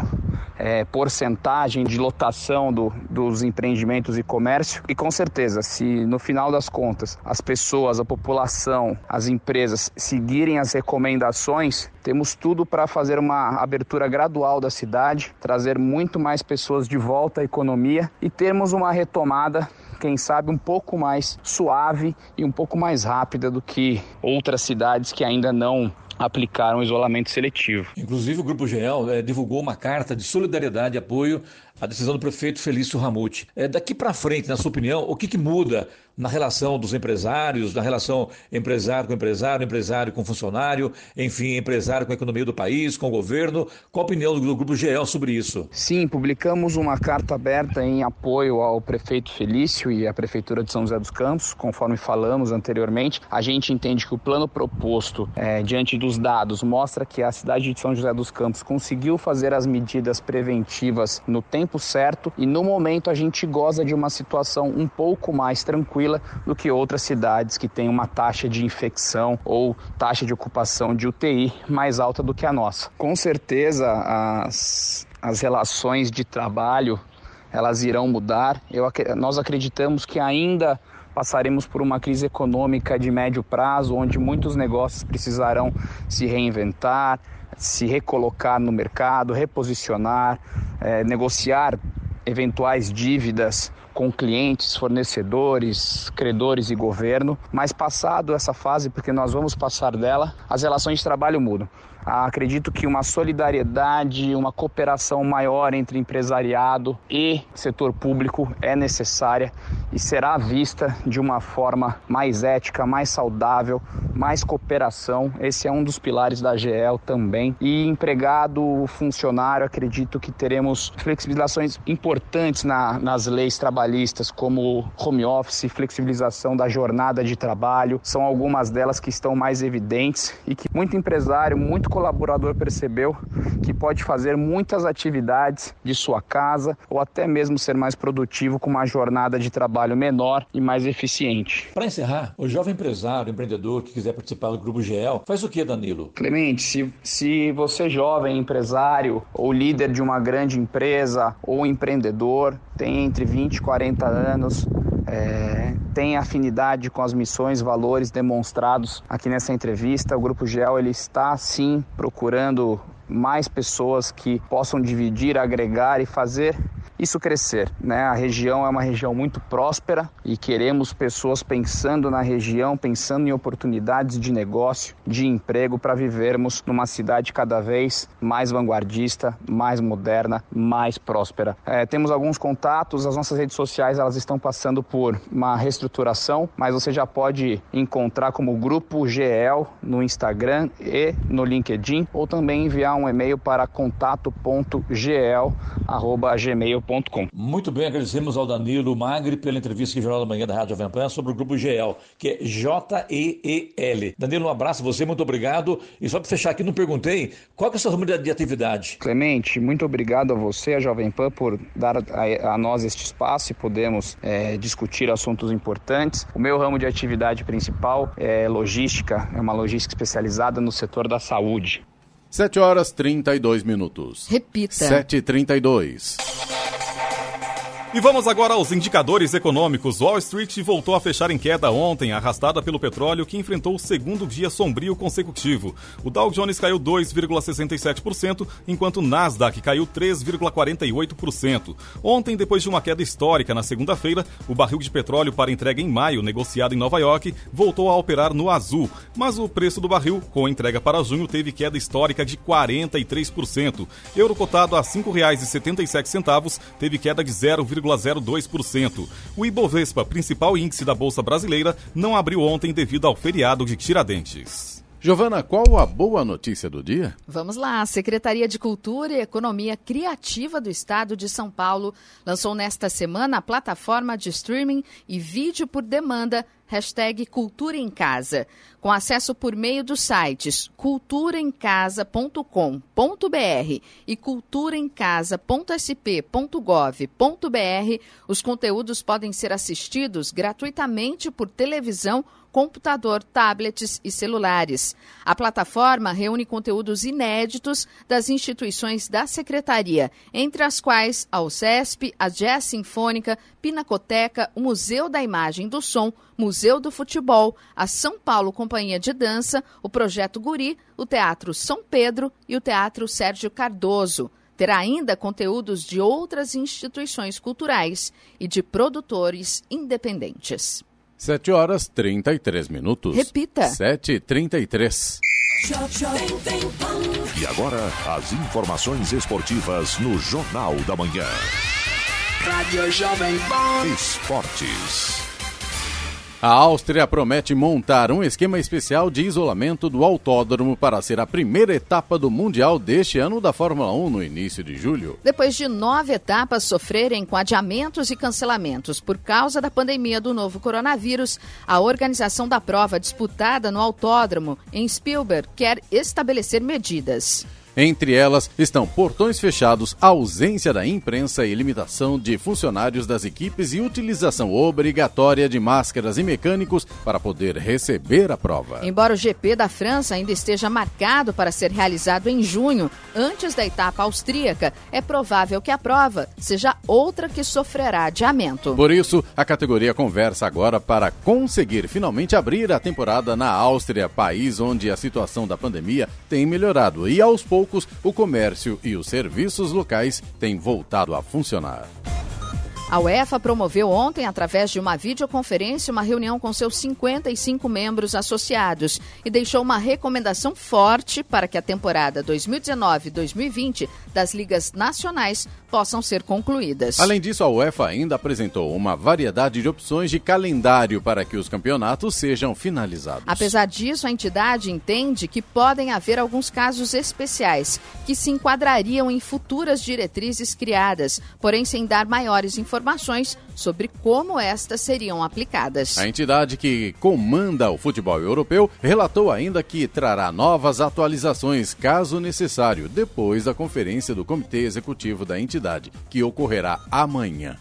é, porcentagem de lotação do, dos empreendimentos e comércio, e com certeza, se no final das contas as pessoas, a população, as empresas seguirem as recomendações, temos tudo para fazer uma abertura gradual da cidade, trazer muito mais pessoas de volta à economia e termos uma retomada quem sabe, um pouco mais suave e um pouco mais rápida do que outras cidades que ainda não aplicaram isolamento seletivo. Inclusive, o Grupo GEL é, divulgou uma carta de solidariedade e apoio à decisão do prefeito Felício Ramute. É, daqui para frente, na sua opinião, o que, que muda na relação dos empresários, na relação empresário com empresário, empresário com funcionário, enfim, empresário com a economia do país, com o governo. Qual a opinião do, do Grupo GEL sobre isso? Sim, publicamos uma carta aberta em apoio ao prefeito Felício e à Prefeitura de São José dos Campos, conforme falamos anteriormente. A gente entende que o plano proposto, é, diante dos dados, mostra que a cidade de São José dos Campos conseguiu fazer as medidas preventivas no tempo certo e no momento a gente goza de uma situação um pouco mais tranquila do que outras cidades que têm uma taxa de infecção ou taxa de ocupação de UTI mais alta do que a nossa. Com certeza as, as relações de trabalho elas irão mudar. Eu, nós acreditamos que ainda passaremos por uma crise econômica de médio prazo, onde muitos negócios precisarão se reinventar, se recolocar no mercado, reposicionar, é, negociar eventuais dívidas com clientes, fornecedores, credores e governo. Mas passado essa fase, porque nós vamos passar dela, as relações de trabalho mudam. Acredito que uma solidariedade, uma cooperação maior entre empresariado e setor público é necessária e será vista de uma forma mais ética, mais saudável, mais cooperação. Esse é um dos pilares da GEL também. E empregado, funcionário, acredito que teremos flexibilizações importantes na, nas leis trabalhistas, como home office, flexibilização da jornada de trabalho. São algumas delas que estão mais evidentes e que muito empresário, muito colaborador percebeu que pode fazer muitas atividades de sua casa ou até mesmo ser mais produtivo com uma jornada de trabalho menor e mais eficiente. Para encerrar, o jovem empresário, empreendedor que quiser participar do Grupo GEL, faz o que, Danilo? Clemente, se, se você jovem empresário ou líder de uma grande empresa ou empreendedor, tem entre 20 e 40 anos, é, tem afinidade com as missões, valores demonstrados aqui nessa entrevista. O Grupo GEL ele está sim procurando mais pessoas que possam dividir, agregar e fazer isso crescer. Né? A região é uma região muito próspera e queremos pessoas pensando na região, pensando em oportunidades de negócio, de emprego para vivermos numa cidade cada vez mais vanguardista, mais moderna, mais próspera. É, temos alguns contatos, as nossas redes sociais elas estão passando por uma reestruturação, mas você já pode encontrar como Grupo GEL no Instagram e no LinkedIn ou também enviar um e-mail para contato.gel@gmail muito bem, agradecemos ao Danilo Magri pela entrevista no Jornal da Manhã da Rádio Jovem Pan sobre o Grupo GEL, que é J-E-E-L. Danilo, um abraço a você, muito obrigado. E só para fechar aqui, não perguntei, qual é a sua ramo de atividade? Clemente, muito obrigado a você, a Jovem Pan, por dar a, a nós este espaço e podemos é, discutir assuntos importantes. O meu ramo de atividade principal é logística, é uma logística especializada no setor da saúde. 7 horas 32 minutos. Repita. 7h32. E vamos agora aos indicadores econômicos. Wall Street voltou a fechar em queda ontem, arrastada pelo petróleo, que enfrentou o segundo dia sombrio consecutivo. O Dow Jones caiu 2,67%, enquanto o Nasdaq caiu 3,48%. Ontem, depois de uma queda histórica na segunda-feira, o barril de petróleo para entrega em maio, negociado em Nova York, voltou a operar no azul. Mas o preço do barril, com entrega para junho, teve queda histórica de 43%. Euro cotado a R$ 5,77, teve queda de 0, 0,02%. O Ibovespa, principal índice da Bolsa Brasileira, não abriu ontem devido ao feriado de Tiradentes. Giovana, qual a boa notícia do dia? Vamos lá. A Secretaria de Cultura e Economia Criativa do Estado de São Paulo lançou nesta semana a plataforma de streaming e vídeo por demanda hashtag Cultura em Casa, com acesso por meio dos sites culturaemcasa.com.br e culturaemcasa.sp.gov.br, os conteúdos podem ser assistidos gratuitamente por televisão computador, tablets e celulares. A plataforma reúne conteúdos inéditos das instituições da Secretaria, entre as quais a UCESP, a Jazz Sinfônica, Pinacoteca, o Museu da Imagem do Som, Museu do Futebol, a São Paulo Companhia de Dança, o Projeto Guri, o Teatro São Pedro e o Teatro Sérgio Cardoso. Terá ainda conteúdos de outras instituições culturais e de produtores independentes. 7 horas 33 minutos. Repita. 7h33. E agora, as informações esportivas no Jornal da Manhã. Rádio Jovem Pan. Esportes. A Áustria promete montar um esquema especial de isolamento do autódromo para ser a primeira etapa do Mundial deste ano da Fórmula 1 no início de julho. Depois de nove etapas sofrerem com adiamentos e cancelamentos por causa da pandemia do novo coronavírus, a organização da prova disputada no autódromo em Spielberg quer estabelecer medidas. Entre elas estão portões fechados, ausência da imprensa e limitação de funcionários das equipes e utilização obrigatória de máscaras e mecânicos para poder receber a prova. Embora o GP da França ainda esteja marcado para ser realizado em junho, antes da etapa austríaca, é provável que a prova seja outra que sofrerá adiamento. Por isso, a categoria conversa agora para conseguir finalmente abrir a temporada na Áustria, país onde a situação da pandemia tem melhorado e aos poucos poucos, o comércio e os serviços locais têm voltado a funcionar. A UEFA promoveu ontem, através de uma videoconferência, uma reunião com seus 55 membros associados e deixou uma recomendação forte para que a temporada 2019-2020 das ligas nacionais possam ser concluídas. Além disso, a UEFA ainda apresentou uma variedade de opções de calendário para que os campeonatos sejam finalizados. Apesar disso, a entidade entende que podem haver alguns casos especiais que se enquadrariam em futuras diretrizes criadas, porém sem dar maiores informações sobre como estas seriam aplicadas. A entidade que comanda o futebol europeu relatou ainda que trará novas atualizações, caso necessário, depois da conferência do Comitê Executivo da entidade, que ocorrerá amanhã.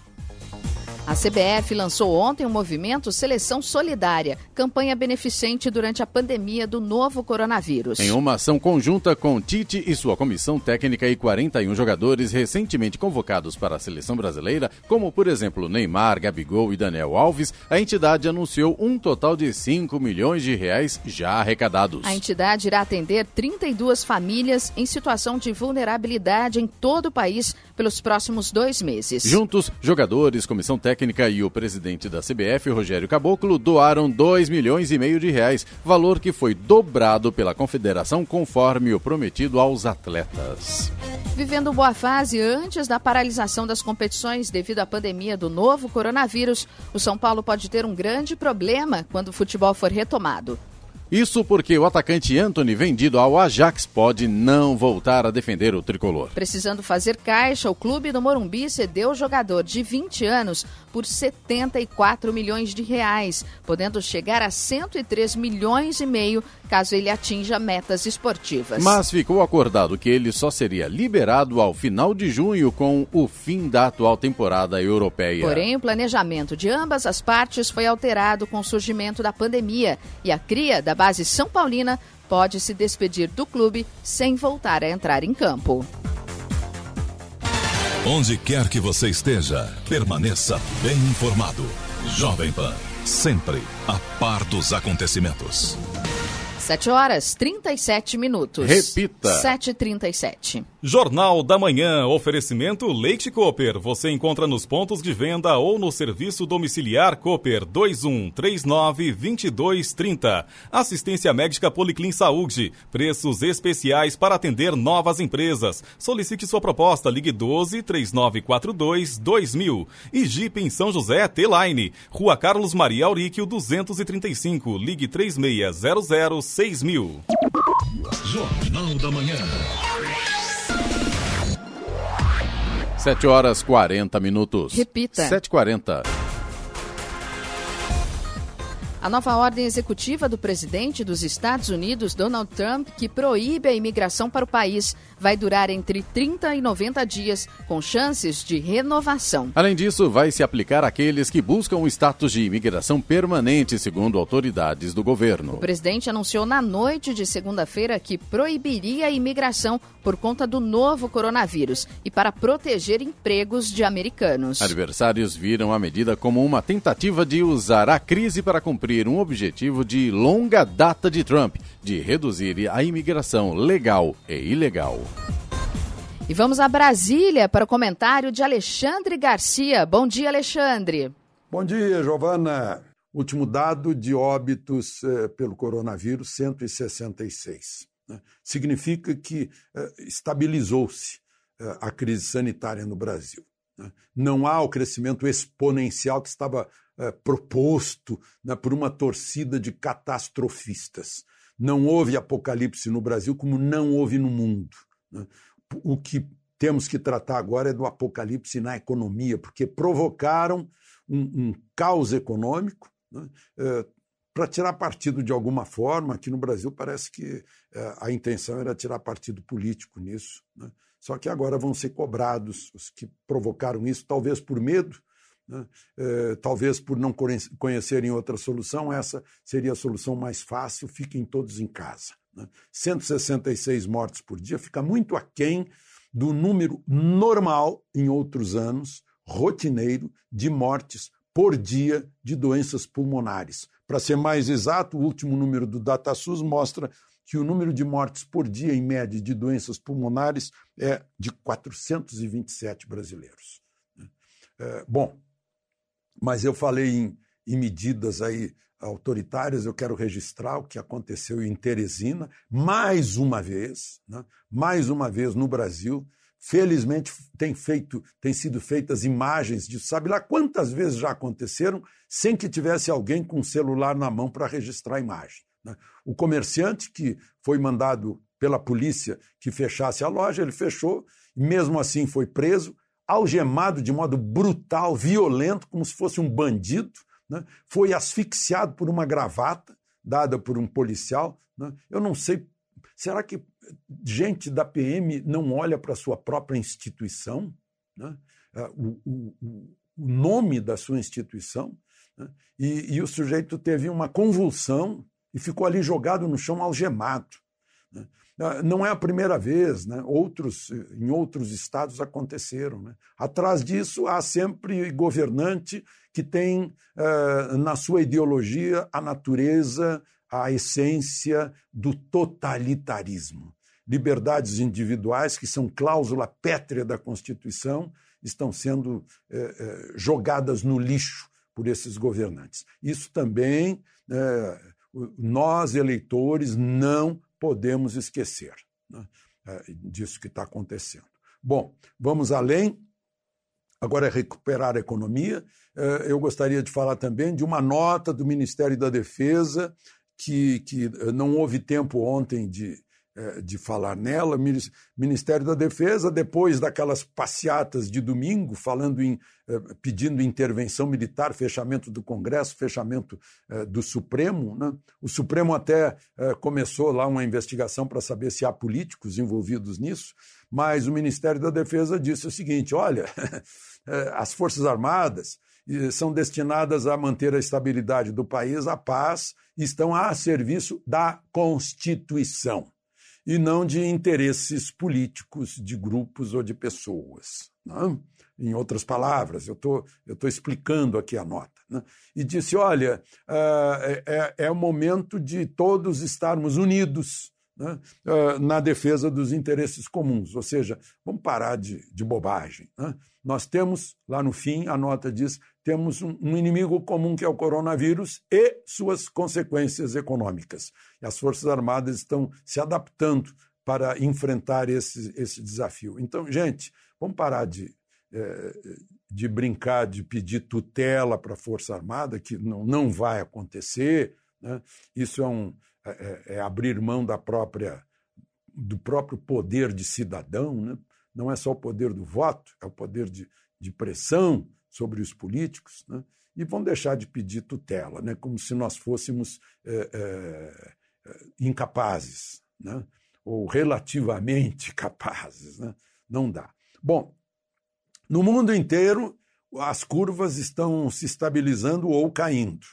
A CBF lançou ontem o movimento Seleção Solidária, campanha beneficente durante a pandemia do novo coronavírus. Em uma ação conjunta com Tite e sua comissão técnica e 41 jogadores recentemente convocados para a seleção brasileira, como por exemplo Neymar, Gabigol e Daniel Alves, a entidade anunciou um total de 5 milhões de reais já arrecadados. A entidade irá atender 32 famílias em situação de vulnerabilidade em todo o país pelos próximos dois meses. Juntos, jogadores, comissão técnica técnica e o presidente da CBF, Rogério Caboclo, doaram 2 milhões e meio de reais, valor que foi dobrado pela confederação conforme o prometido aos atletas. Vivendo boa fase antes da paralisação das competições devido à pandemia do novo coronavírus, o São Paulo pode ter um grande problema quando o futebol for retomado. Isso porque o atacante Anthony, vendido ao Ajax, pode não voltar a defender o tricolor. Precisando fazer caixa, o clube do Morumbi cedeu o jogador de 20 anos por 74 milhões de reais, podendo chegar a 103 milhões e meio caso ele atinja metas esportivas. Mas ficou acordado que ele só seria liberado ao final de junho com o fim da atual temporada europeia. Porém, o planejamento de ambas as partes foi alterado com o surgimento da pandemia e a cria da base São Paulina pode se despedir do clube sem voltar a entrar em campo. Onde quer que você esteja, permaneça bem informado. Jovem Pan, sempre a par dos acontecimentos. 7 horas 37 minutos. Repita. 7h37. Jornal da Manhã, oferecimento Leite Cooper. Você encontra nos pontos de venda ou no serviço domiciliar Cooper 2139-2230. Assistência médica Policlin Saúde. Preços especiais para atender novas empresas. Solicite sua proposta, ligue 12 3942 2000. E Jeep em São José, T-Line. Rua Carlos Maria Auríquio 235. Ligue 3600 6000. Jornal da Manhã. 7 horas 40 minutos. Repita. 7h40. A nova ordem executiva do presidente dos Estados Unidos, Donald Trump, que proíbe a imigração para o país, vai durar entre 30 e 90 dias, com chances de renovação. Além disso, vai se aplicar àqueles que buscam o status de imigração permanente, segundo autoridades do governo. O presidente anunciou na noite de segunda-feira que proibiria a imigração por conta do novo coronavírus e para proteger empregos de americanos. Adversários viram a medida como uma tentativa de usar a crise para cumprir um objetivo de longa data de Trump, de reduzir a imigração legal e ilegal. E vamos a Brasília para o comentário de Alexandre Garcia. Bom dia, Alexandre. Bom dia, Giovana. Último dado de óbitos eh, pelo coronavírus, 166. Né? Significa que eh, estabilizou-se eh, a crise sanitária no Brasil. Né? Não há o crescimento exponencial que estava eh, proposto né, por uma torcida de catastrofistas. Não houve apocalipse no Brasil como não houve no mundo. Né? O que temos que tratar agora é do apocalipse na economia, porque provocaram um, um caos econômico né, eh, para tirar partido de alguma forma. Aqui no Brasil parece que eh, a intenção era tirar partido político nisso. Né? Só que agora vão ser cobrados os que provocaram isso, talvez por medo, né? Eh, talvez por não conhecerem outra solução, essa seria a solução mais fácil, fiquem todos em casa. Né? 166 mortes por dia fica muito aquém do número normal em outros anos, rotineiro, de mortes por dia de doenças pulmonares. Para ser mais exato, o último número do DataSUS mostra que o número de mortes por dia, em média, de doenças pulmonares é de 427 brasileiros. É, bom, mas eu falei em, em medidas aí autoritárias, eu quero registrar o que aconteceu em Teresina, mais uma vez, né? mais uma vez no Brasil. Felizmente tem feito, tem sido feitas imagens de sabe lá quantas vezes já aconteceram sem que tivesse alguém com o celular na mão para registrar a imagem. Né? O comerciante que foi mandado pela polícia que fechasse a loja, ele fechou, mesmo assim foi preso, algemado de modo brutal, violento, como se fosse um bandido, né? foi asfixiado por uma gravata dada por um policial. Né? Eu não sei, será que gente da PM não olha para a sua própria instituição? Né? Ah, o, o, o, nome da sua instituição? Né? E, e o sujeito teve uma convulsão e ficou ali jogado no chão algemado. Ah, não é a primeira vez, né? outros, em outros estados aconteceram. Né? Atrás disso, há sempre governante que tem uh, na sua ideologia a natureza, a essência do totalitarismo. Liberdades individuais, que são cláusula pétrea da Constituição, estão sendo uh, uh, jogadas no lixo por esses governantes. Isso também, nós, eleitores, não podemos esquecer né, é, disso que está acontecendo. Bom, vamos além. Agora é recuperar a economia. É, eu gostaria de falar também de uma nota do Ministério da Defesa, que, que não houve tempo ontem de, de falar nela. Ministério da Defesa, depois daquelas passeatas de domingo, falando em é, pedindo intervenção militar, fechamento do Congresso, fechamento é, do Supremo. Né? O Supremo até começou lá uma investigação para saber se há políticos envolvidos nisso, mas o Ministério da Defesa disse o seguinte: olha, as Forças Armadas são destinadas a manter a estabilidade do país, a paz, estão a serviço da Constituição e não de interesses políticos de grupos ou de pessoas. Não? Em outras palavras, eu tô, estou explicando aqui a nota. Né? E disse: olha, é, é, é o momento de todos estarmos unidos né, na defesa dos interesses comuns, ou seja, vamos parar de, de bobagem. Né? Nós temos, lá no fim, a nota diz: temos um, inimigo comum que é o coronavírus e suas consequências econômicas. E as Forças Armadas estão se adaptando para enfrentar esse, esse desafio. Então, gente, vamos parar de, é, de brincar, de pedir tutela para a Força Armada, que não, não vai acontecer. Né? Isso é um é, é, é, abrir mão da própria do próprio poder de cidadão, né? não é só o poder do voto, é o poder de, de pressão sobre os políticos, né? e vão deixar de pedir tutela, né? como se nós fôssemos é, é, incapazes, né? ou relativamente capazes. Né? Não dá. Bom, no mundo inteiro, as curvas estão se estabilizando ou caindo,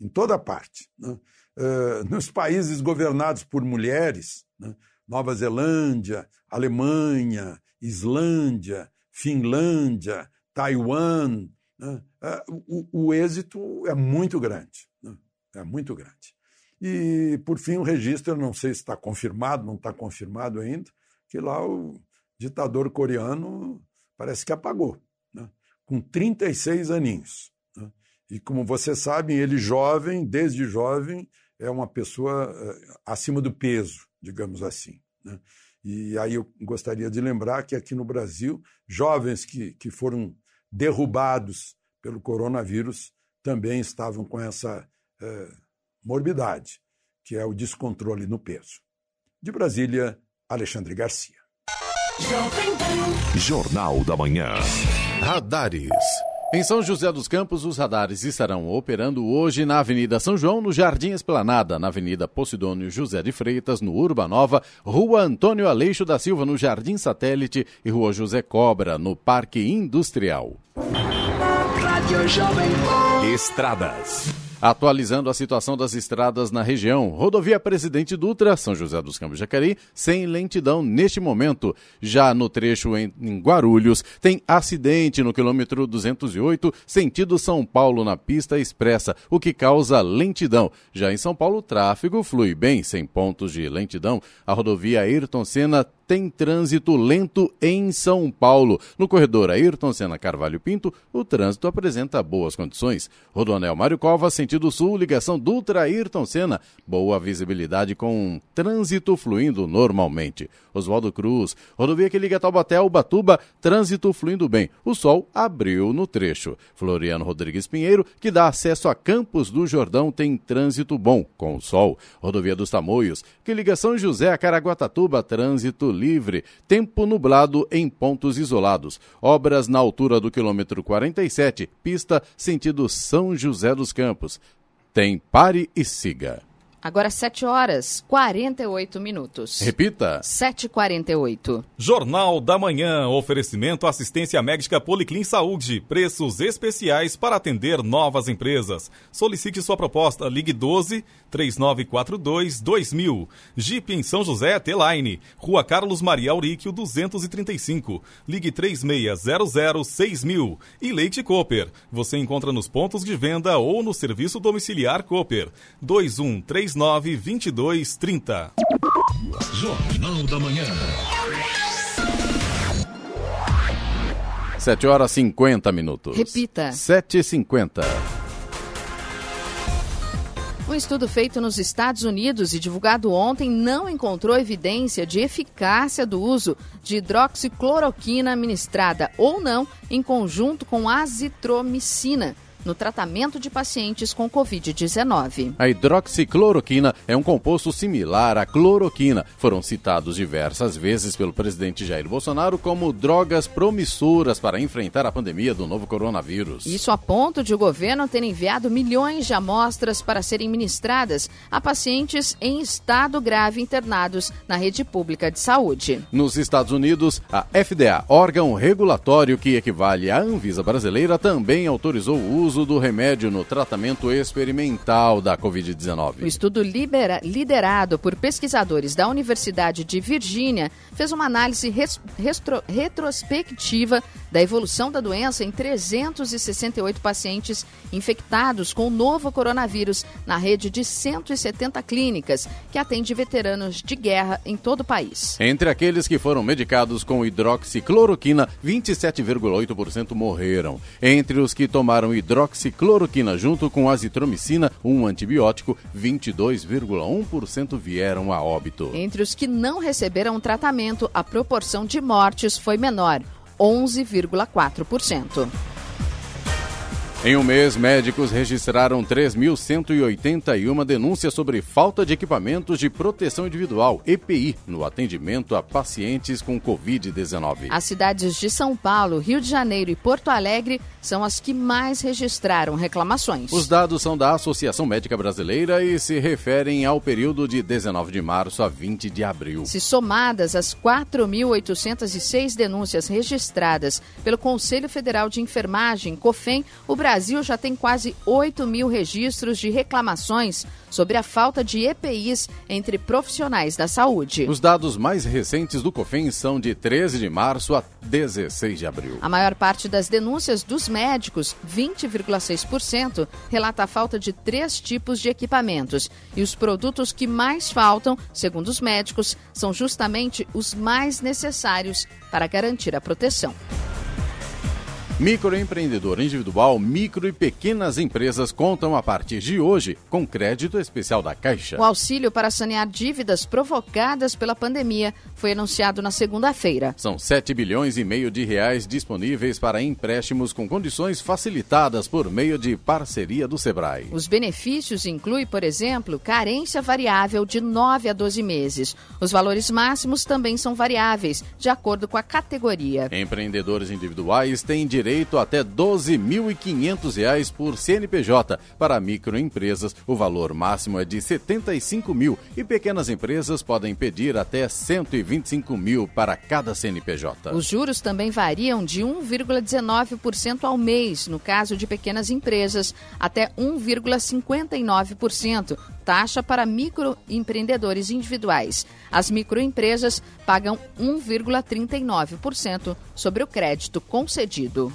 em toda parte. Né? uh, nos países governados por mulheres, né? Nova Zelândia, Alemanha, Islândia, Finlândia, Taiwan, né? uh, o, o, êxito é muito grande. Né? É muito grande. E, por fim, o registro, não sei se está confirmado, não está confirmado ainda, que lá o ditador coreano parece que apagou, né? com 36 aninhos. Né? E, como você sabe, ele jovem, desde jovem, é uma pessoa eh, acima do peso, digamos assim. Né? E aí eu gostaria de lembrar que aqui no Brasil, jovens que, que foram derrubados pelo coronavírus também estavam com essa é, morbidade, que é o descontrole no peso. De Brasília, Alexandre Garcia. Jornal da Manhã. Radares. Em São José dos Campos, os radares estarão operando hoje na Avenida São João, no Jardim Esplanada, na Avenida Posidônio José de Freitas, no Urbanova, Rua Antônio Aleixo da Silva, no Jardim Satélite e Rua José Cobra, no Parque Industrial. Estradas. Atualizando a situação das estradas na região, rodovia Presidente Dutra, São José dos Campos Jacareí, sem lentidão neste momento. Já no trecho em, em Guarulhos, tem acidente no quilômetro 208, sentido São Paulo na pista expressa, o que causa lentidão. Já em São Paulo, o tráfego flui bem, sem pontos de lentidão. A rodovia Ayrton Senna tem trânsito lento em São Paulo. No corredor Ayrton Senna Carvalho Pinto, o trânsito apresenta boas condições. Rodoanel Mário Covas, sentido sul, ligação Dutra Ayrton Senna. Boa visibilidade com trânsito fluindo normalmente. Oswaldo Cruz, rodovia que liga Taubaté ao Batuba, trânsito fluindo bem. O sol abriu no trecho. Floriano Rodrigues Pinheiro, que dá acesso a Campos do Jordão, tem trânsito bom com o sol. Rodovia dos Tamoios, que liga São José a Caraguatatuba, trânsito livre, tempo nublado em pontos isolados. Obras na altura do quilômetro 47, pista sentido São José dos Campos. Tem pare e siga. Agora 7 horas 48 minutos. Repita. 7h48. Jornal da Manhã. Oferecimento assistência médica Policlin Saúde. Preços especiais para atender novas empresas. Solicite sua proposta. Ligue 12 3942 2000. Jeep em São José, T-Line. Rua Carlos Maria Auríquio 235. Ligue 3600 6000. E Leite Cooper. Você encontra nos pontos de venda ou no serviço domiciliar Cooper. 2133 39 22 30. Jornal da Manhã. 7 horas 50 minutos. Repita. 7h50. Um estudo feito nos Estados Unidos e divulgado ontem não encontrou evidência de eficácia do uso de hidroxicloroquina ministrada ou não em conjunto com azitromicina no tratamento de pacientes com Covid-19. A hidroxicloroquina é um composto similar à cloroquina. Foram citados diversas vezes pelo presidente Jair Bolsonaro como drogas promissoras para enfrentar a pandemia do novo coronavírus. Isso a ponto de o governo ter enviado milhões de amostras para serem ministradas a pacientes em estado grave internados na rede pública de saúde. Nos Estados Unidos, a FDA, órgão regulatório que equivale à Anvisa brasileira, também autorizou o uso uso do remédio no tratamento experimental da Covid-19. O estudo libera, liderado por pesquisadores da Universidade de Virgínia fez uma análise res, restro, retrospectiva da evolução da doença em 368 pacientes infectados com o novo coronavírus na rede de 170 clínicas, que atende veteranos de guerra em todo o país. Entre aqueles que foram medicados com hidroxicloroquina, 27,8% morreram. Entre os que tomaram hidroxicloroquina junto com azitromicina, um antibiótico, 22,1% vieram a óbito. Entre os que não receberam tratamento, a proporção de mortes foi menor, 11,4%. Em um mês, médicos registraram 3.181 denúncias sobre falta de equipamentos de proteção individual, EPI, no atendimento a pacientes com Covid-19. As cidades de São Paulo, Rio de Janeiro e Porto Alegre são as que mais registraram reclamações. Os dados são da Associação Médica Brasileira e se referem ao período de 19 de março a 20 de abril. Se somadas as 4.806 denúncias registradas pelo Conselho Federal de Enfermagem, COFEM, o Brasil Brasil já tem quase 8 mil registros de reclamações sobre a falta de EPIs entre profissionais da saúde. Os dados mais recentes do COFEM são de 13 de março a 16 de abril. A maior parte das denúncias dos médicos, 20,6%, relata a falta de três tipos de equipamentos. E os produtos que mais faltam, segundo os médicos, são justamente os mais necessários para garantir a proteção. Microempreendedor individual, micro e pequenas empresas contam a partir de hoje com crédito especial da Caixa. O auxílio para sanear dívidas provocadas pela pandemia foi anunciado na segunda-feira. São 7 bilhões e meio de reais disponíveis para empréstimos com condições facilitadas por meio de parceria do Sebrae. Os benefícios incluem, por exemplo, carência variável de 9 a 12 meses. Os valores máximos também são variáveis, de acordo com a categoria. Empreendedores individuais têm direito direito até R$ 12.500 por CNPJ. Para microempresas, o valor máximo é de R$ 75 mil e pequenas empresas podem pedir até R$ 125 mil para cada CNPJ. Os juros também variam de 1,19% ao mês, no caso de pequenas empresas, até 1,59%, taxa para microempreendedores individuais. As microempresas pagam 1,39% sobre o crédito concedido.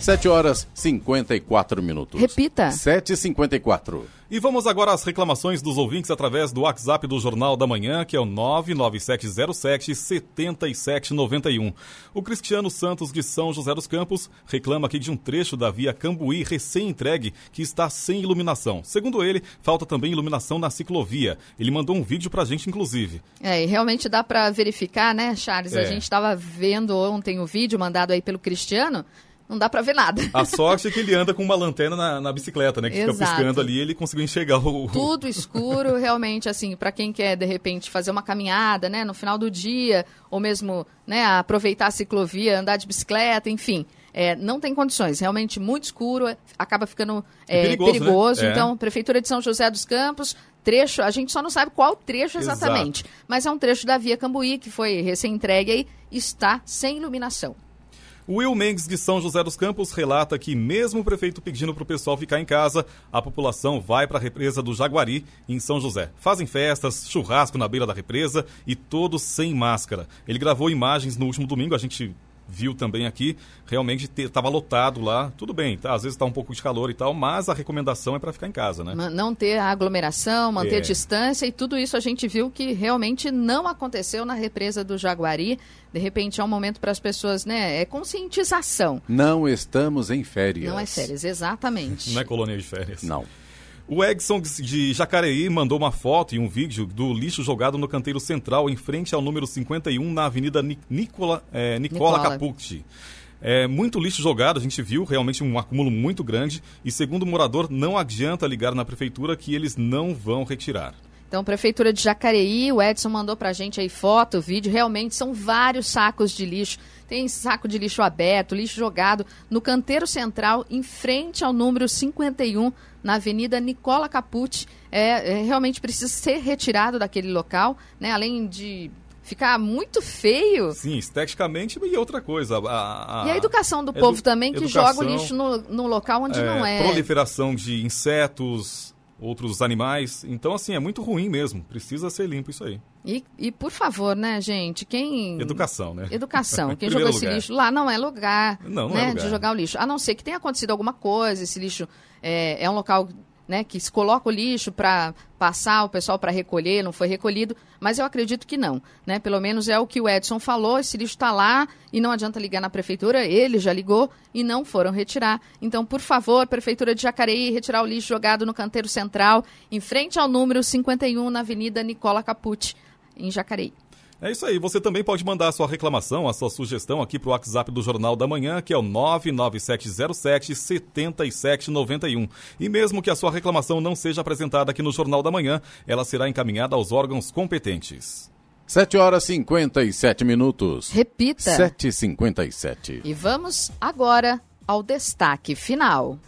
7 horas 54 minutos. Repita. 7h54. E vamos agora às reclamações dos ouvintes através do WhatsApp do Jornal da Manhã, que é o 99707-7791. O Cristiano Santos de São José dos Campos reclama aqui de um trecho da via Cambuí recém-entregue que está sem iluminação. Segundo ele, falta também iluminação na ciclovia. Ele mandou um vídeo pra gente, inclusive. É, e realmente dá para verificar, né, Charles? É. A gente estava vendo ontem o vídeo mandado aí pelo Cristiano não dá para ver nada. A sorte é que ele anda com uma lanterna na, na bicicleta, né? Que Exato. fica piscando ali ele conseguiu enxergar o. Tudo escuro, realmente, assim, para quem quer, de repente, fazer uma caminhada, né, no final do dia, ou mesmo, né, aproveitar a ciclovia, andar de bicicleta, enfim. É, não tem condições, realmente muito escuro, acaba ficando é, perigoso. perigoso. Né? Então, Prefeitura de São José dos Campos, trecho, a gente só não sabe qual trecho exatamente, Exato. mas é um trecho da Via Cambuí que foi recém-entregue aí, está sem iluminação. Will Mendes de São José dos Campos relata que, mesmo o prefeito pedindo para o pessoal ficar em casa, a população vai para a represa do Jaguari, em São José. Fazem festas, churrasco na beira da represa e todos sem máscara. Ele gravou imagens no último domingo, a gente viu também aqui, realmente estava lotado lá. Tudo bem, tá, às vezes está um pouco de calor e tal, mas a recomendação é para ficar em casa, né? Não ter aglomeração, manter é. distância e tudo isso a gente viu que realmente não aconteceu na represa do Jaguari. De repente é um momento para as pessoas, né? É conscientização. Não estamos em férias. Não é férias, exatamente. Não é colônia de férias. Não. O Edson de Jacareí mandou uma foto e um vídeo do lixo jogado no canteiro central, em frente ao número 51, na Avenida Nicola, é, Nicola, Nicola. Capucci. É, muito lixo jogado, a gente viu realmente um acúmulo muito grande. E segundo o morador, não adianta ligar na prefeitura que eles não vão retirar. Então, Prefeitura de Jacareí, o Edson mandou pra gente aí foto, vídeo. Realmente são vários sacos de lixo. Tem saco de lixo aberto, lixo jogado no canteiro central, em frente ao número 51 na Avenida Nicola Capucci. É, é, realmente precisa ser retirado daquele local, né? Além de Fica muito feio. Sim, esteticamente e outra coisa. A, a, e a educação do edu, povo também, que educação, joga o lixo no, no local onde é, não é. Proliferação de insetos, outros animais. Então, assim, é muito ruim mesmo. Precisa ser limpo isso aí. E, e por favor, né, gente? Quem. Educação, né? Educação. Quem jogou esse lixo lá não é lugar, não, não né, é lugar. de jogar o lixo. A não ser que tenha acontecido alguma coisa, esse lixo é, é um local né, que se coloca o lixo para passar o pessoal para recolher, não foi recolhido, mas eu acredito que não, né? Pelo menos é o que o Edson falou, esse lixo está lá e não adianta ligar na prefeitura, ele já ligou e não foram retirar. Então, por favor, prefeitura de Jacareí, retirar o lixo jogado no canteiro central, em frente ao número 51 na Avenida Nicola Capucci, em Jacareí. É isso aí. Você também pode mandar a sua reclamação, a sua sugestão aqui para o WhatsApp do Jornal da Manhã, que é o 99707 7791. E mesmo que a sua reclamação não seja apresentada aqui no Jornal da Manhã, ela será encaminhada aos órgãos competentes. 7 horas e 57 minutos. Repita. 7h57. E vamos agora ao destaque final.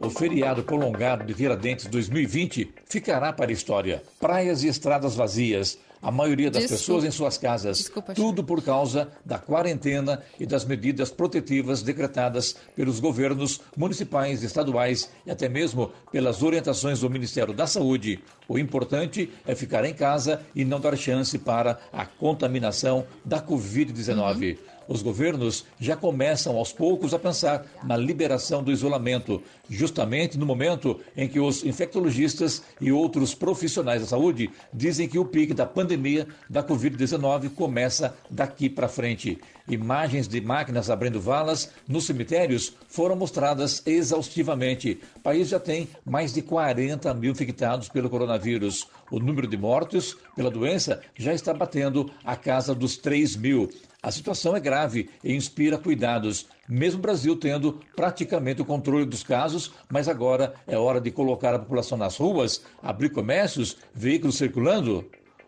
O feriado prolongado de Tiradentes 2020 ficará para a história. Praias e estradas vazias, a maioria das Desculpa. pessoas em suas casas. Desculpa, tudo por causa da quarentena e das medidas protetivas decretadas pelos governos municipais, estaduais e até mesmo pelas orientações do Ministério da Saúde. O importante é ficar em casa e não dar chance para a contaminação da Covid-19. Uhum os governos já começam aos poucos a pensar na liberação do isolamento, justamente no momento em que os infectologistas e outros profissionais da saúde dizem que o pique da pandemia da Covid-19 começa daqui para frente. Imagens de máquinas abrindo valas nos cemitérios foram mostradas exaustivamente. O país já tem mais de 40 mil infectados pelo coronavírus. O número de mortos pela doença já está batendo a casa dos 3 mil. A situação é grave e inspira cuidados, mesmo o Brasil tendo praticamente o controle dos casos, mas agora é hora de colocar a população nas ruas, abrir comércios, veículos circulando.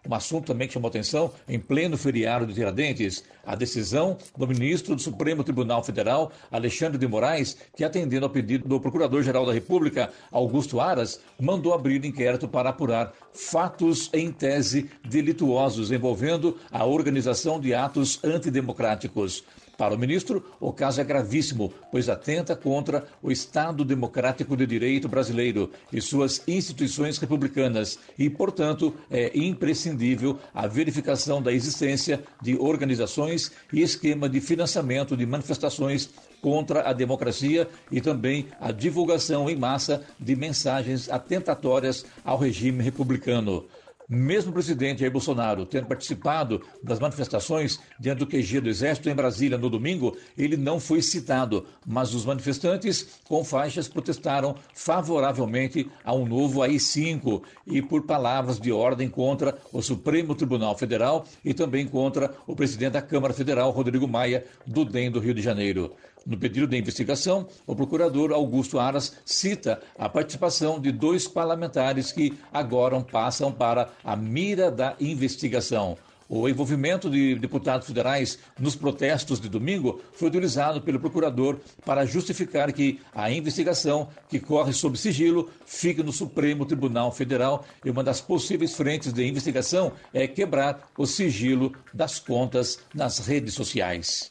Um assunto também que chamou atenção em pleno feriado de Tiradentes, a decisão do ministro do Supremo Tribunal Federal, Alexandre de Moraes, que atendendo ao pedido do Procurador-Geral da República, Augusto Aras, mandou abrir inquérito para apurar fatos em tese delituosos envolvendo a organização de atos antidemocráticos. Para o ministro, o caso é gravíssimo, pois atenta contra o Estado Democrático de Direito brasileiro e suas instituições republicanas e, portanto, é imprescindível a verificação da existência de organizações e esquema de financiamento de manifestações contra a democracia e também a divulgação em massa de mensagens atentatórias ao regime republicano. Mesmo o presidente Jair Bolsonaro tendo participado das manifestações diante do QG do Exército em Brasília no domingo, ele não foi citado, mas os manifestantes com faixas protestaram favoravelmente a um novo AI-5 e por palavras de ordem contra o Supremo Tribunal Federal e também contra o presidente da Câmara Federal, Rodrigo Maia, do DEM do Rio de Janeiro. No pedido de investigação, o procurador Augusto Aras cita a participação de dois parlamentares que agora passam para a mira da investigação. O envolvimento de deputados federais nos protestos de domingo foi utilizado pelo procurador para justificar que a investigação, que corre sob sigilo, fique no Supremo Tribunal Federal e uma das possíveis frentes de investigação é quebrar o sigilo das contas nas redes sociais.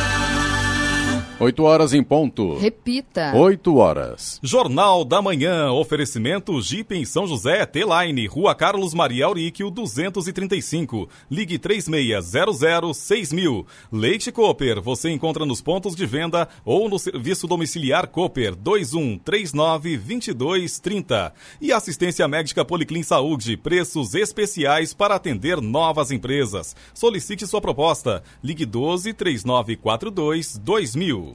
8 horas em ponto. Repita. 8 horas. Jornal da Manhã. Oferecimento Jeep em São José, T-Line, Rua Carlos Maria Auríquio, 235. Ligue 36006000. Leite Cooper. Você encontra nos pontos de venda ou no serviço domiciliar Cooper 21392230. E assistência médica Policlin Saúde. Preços especiais para atender novas empresas. Solicite sua proposta. Ligue 12 3942 2000.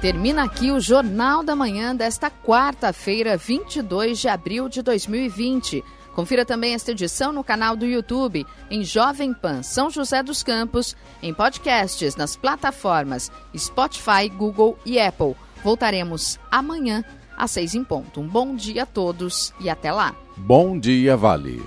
Termina aqui o Jornal da Manhã desta quarta-feira, 22 de abril de 2020. Confira também esta edição no canal do YouTube, em Jovem Pan São José dos Campos, em podcasts nas plataformas Spotify, Google e Apple. Voltaremos amanhã às seis em ponto. Um bom dia a todos e até lá. Bom dia, Vale.